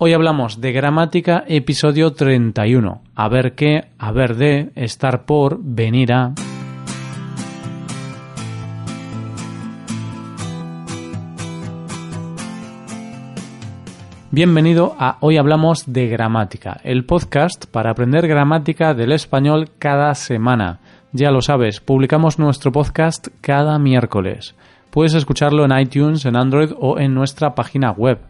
Hoy hablamos de gramática, episodio 31. A ver qué, a ver de, estar por, venir a. Bienvenido a Hoy Hablamos de Gramática, el podcast para aprender gramática del español cada semana. Ya lo sabes, publicamos nuestro podcast cada miércoles. Puedes escucharlo en iTunes, en Android o en nuestra página web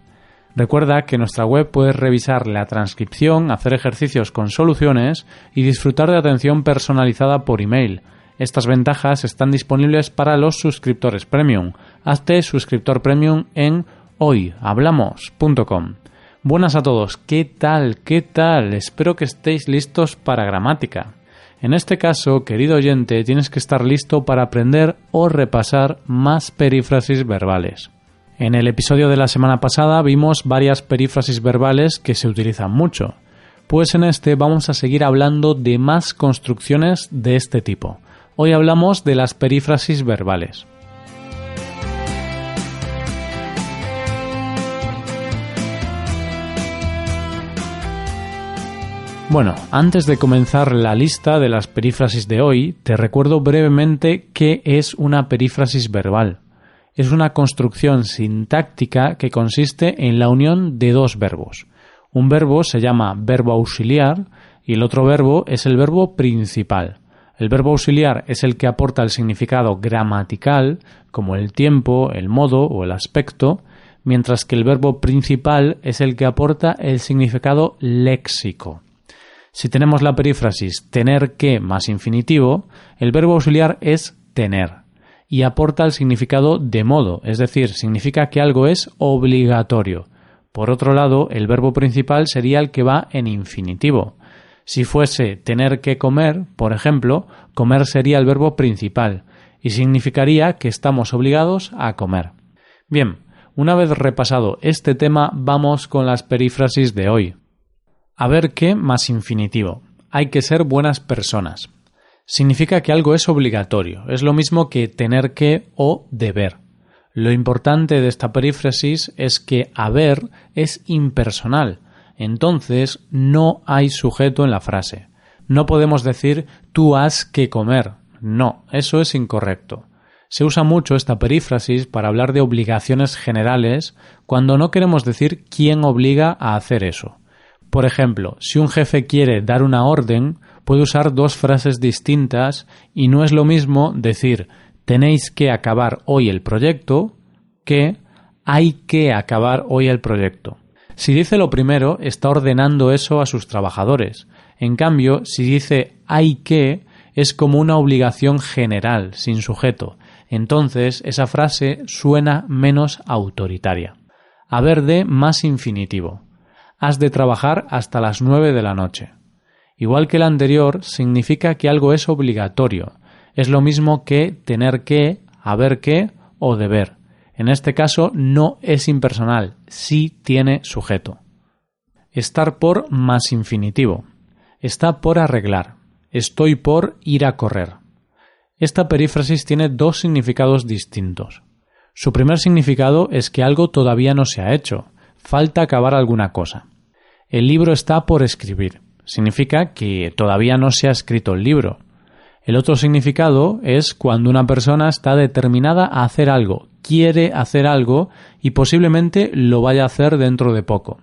Recuerda que en nuestra web puedes revisar la transcripción, hacer ejercicios con soluciones y disfrutar de atención personalizada por email. Estas ventajas están disponibles para los suscriptores premium. Hazte suscriptor premium en hoyhablamos.com. Buenas a todos, ¿qué tal? ¿Qué tal? Espero que estéis listos para gramática. En este caso, querido oyente, tienes que estar listo para aprender o repasar más perífrasis verbales. En el episodio de la semana pasada vimos varias perífrasis verbales que se utilizan mucho, pues en este vamos a seguir hablando de más construcciones de este tipo. Hoy hablamos de las perífrasis verbales. Bueno, antes de comenzar la lista de las perífrasis de hoy, te recuerdo brevemente qué es una perífrasis verbal es una construcción sintáctica que consiste en la unión de dos verbos. Un verbo se llama verbo auxiliar y el otro verbo es el verbo principal. El verbo auxiliar es el que aporta el significado gramatical, como el tiempo, el modo o el aspecto, mientras que el verbo principal es el que aporta el significado léxico. Si tenemos la perífrasis tener que más infinitivo, el verbo auxiliar es tener y aporta el significado de modo, es decir, significa que algo es obligatorio. Por otro lado, el verbo principal sería el que va en infinitivo. Si fuese tener que comer, por ejemplo, comer sería el verbo principal y significaría que estamos obligados a comer. Bien, una vez repasado este tema, vamos con las perífrasis de hoy. A ver qué más infinitivo. Hay que ser buenas personas significa que algo es obligatorio, es lo mismo que tener que o deber. Lo importante de esta perífrasis es que haber es impersonal, entonces no hay sujeto en la frase. No podemos decir tú has que comer. No, eso es incorrecto. Se usa mucho esta perífrasis para hablar de obligaciones generales cuando no queremos decir quién obliga a hacer eso. Por ejemplo, si un jefe quiere dar una orden, puede usar dos frases distintas y no es lo mismo decir tenéis que acabar hoy el proyecto que hay que acabar hoy el proyecto. Si dice lo primero, está ordenando eso a sus trabajadores. En cambio, si dice hay que, es como una obligación general, sin sujeto. Entonces, esa frase suena menos autoritaria. Haber de más infinitivo. Has de trabajar hasta las nueve de la noche. Igual que el anterior, significa que algo es obligatorio. Es lo mismo que tener que, haber que o deber. En este caso no es impersonal, sí tiene sujeto. Estar por más infinitivo. Está por arreglar. Estoy por ir a correr. Esta perífrasis tiene dos significados distintos. Su primer significado es que algo todavía no se ha hecho, falta acabar alguna cosa. El libro está por escribir significa que todavía no se ha escrito el libro. El otro significado es cuando una persona está determinada a hacer algo, quiere hacer algo y posiblemente lo vaya a hacer dentro de poco.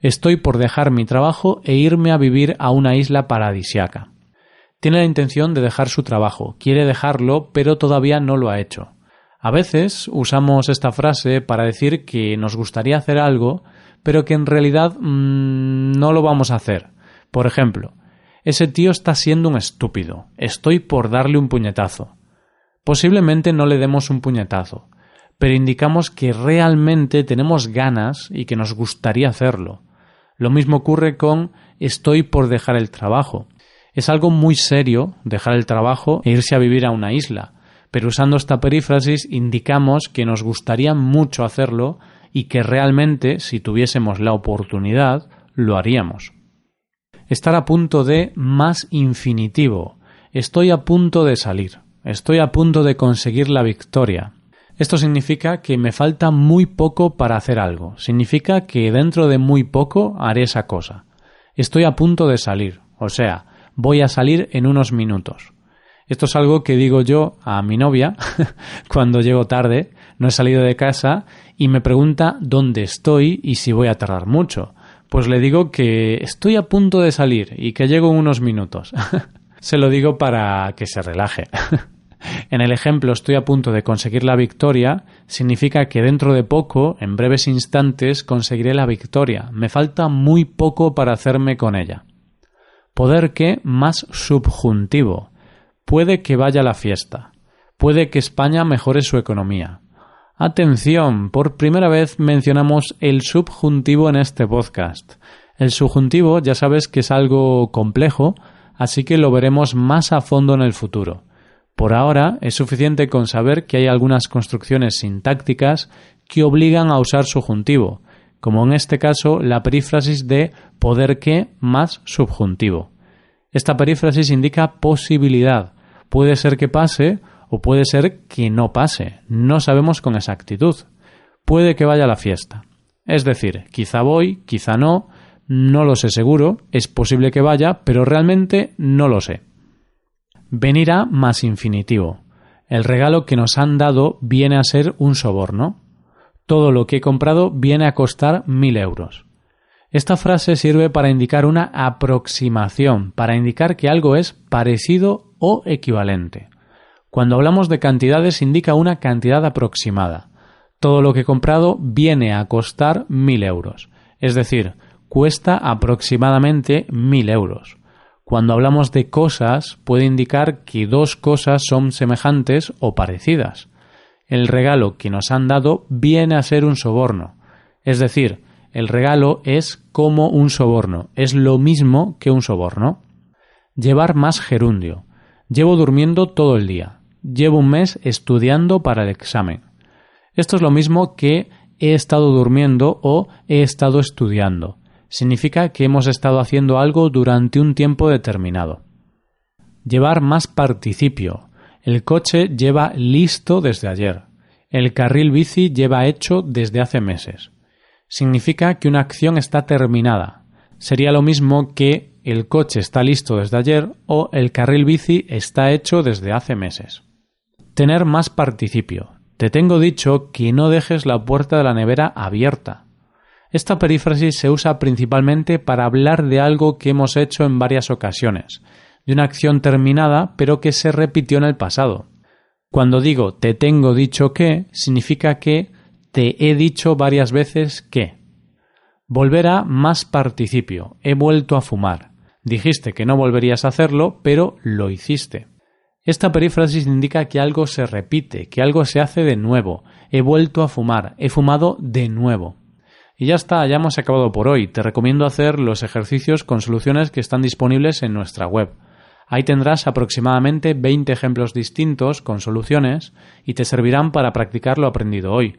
Estoy por dejar mi trabajo e irme a vivir a una isla paradisiaca. Tiene la intención de dejar su trabajo, quiere dejarlo, pero todavía no lo ha hecho. A veces usamos esta frase para decir que nos gustaría hacer algo, pero que en realidad mm, no lo vamos a hacer. Por ejemplo, ese tío está siendo un estúpido. Estoy por darle un puñetazo. Posiblemente no le demos un puñetazo, pero indicamos que realmente tenemos ganas y que nos gustaría hacerlo. Lo mismo ocurre con estoy por dejar el trabajo. Es algo muy serio dejar el trabajo e irse a vivir a una isla, pero usando esta perífrasis indicamos que nos gustaría mucho hacerlo y que realmente, si tuviésemos la oportunidad, lo haríamos estar a punto de más infinitivo. Estoy a punto de salir. Estoy a punto de conseguir la victoria. Esto significa que me falta muy poco para hacer algo. Significa que dentro de muy poco haré esa cosa. Estoy a punto de salir. O sea, voy a salir en unos minutos. Esto es algo que digo yo a mi novia cuando llego tarde, no he salido de casa y me pregunta dónde estoy y si voy a tardar mucho. Pues le digo que estoy a punto de salir y que llego unos minutos. se lo digo para que se relaje. en el ejemplo estoy a punto de conseguir la victoria significa que dentro de poco, en breves instantes, conseguiré la victoria. Me falta muy poco para hacerme con ella. Poder que más subjuntivo Puede que vaya a la fiesta. Puede que España mejore su economía. Atención, por primera vez mencionamos el subjuntivo en este podcast. El subjuntivo ya sabes que es algo complejo, así que lo veremos más a fondo en el futuro. Por ahora es suficiente con saber que hay algunas construcciones sintácticas que obligan a usar subjuntivo, como en este caso la perífrasis de poder que más subjuntivo. Esta perífrasis indica posibilidad, Puede ser que pase o puede ser que no pase. No sabemos con exactitud. Puede que vaya a la fiesta. Es decir, quizá voy, quizá no, no lo sé seguro, es posible que vaya, pero realmente no lo sé. Venirá más infinitivo. El regalo que nos han dado viene a ser un soborno. Todo lo que he comprado viene a costar mil euros. Esta frase sirve para indicar una aproximación, para indicar que algo es parecido o equivalente. Cuando hablamos de cantidades indica una cantidad aproximada. Todo lo que he comprado viene a costar mil euros, es decir, cuesta aproximadamente mil euros. Cuando hablamos de cosas puede indicar que dos cosas son semejantes o parecidas. El regalo que nos han dado viene a ser un soborno, es decir, el regalo es como un soborno, es lo mismo que un soborno. Llevar más gerundio. Llevo durmiendo todo el día. Llevo un mes estudiando para el examen. Esto es lo mismo que he estado durmiendo o he estado estudiando. Significa que hemos estado haciendo algo durante un tiempo determinado. Llevar más participio. El coche lleva listo desde ayer. El carril bici lleva hecho desde hace meses significa que una acción está terminada. Sería lo mismo que el coche está listo desde ayer o el carril bici está hecho desde hace meses. Tener más participio. Te tengo dicho que no dejes la puerta de la nevera abierta. Esta perífrasis se usa principalmente para hablar de algo que hemos hecho en varias ocasiones, de una acción terminada pero que se repitió en el pasado. Cuando digo te tengo dicho que, significa que te he dicho varias veces que. Volver a más participio. He vuelto a fumar. Dijiste que no volverías a hacerlo, pero lo hiciste. Esta perífrasis indica que algo se repite, que algo se hace de nuevo. He vuelto a fumar. He fumado de nuevo. Y ya está, ya hemos acabado por hoy. Te recomiendo hacer los ejercicios con soluciones que están disponibles en nuestra web. Ahí tendrás aproximadamente 20 ejemplos distintos con soluciones y te servirán para practicar lo aprendido hoy.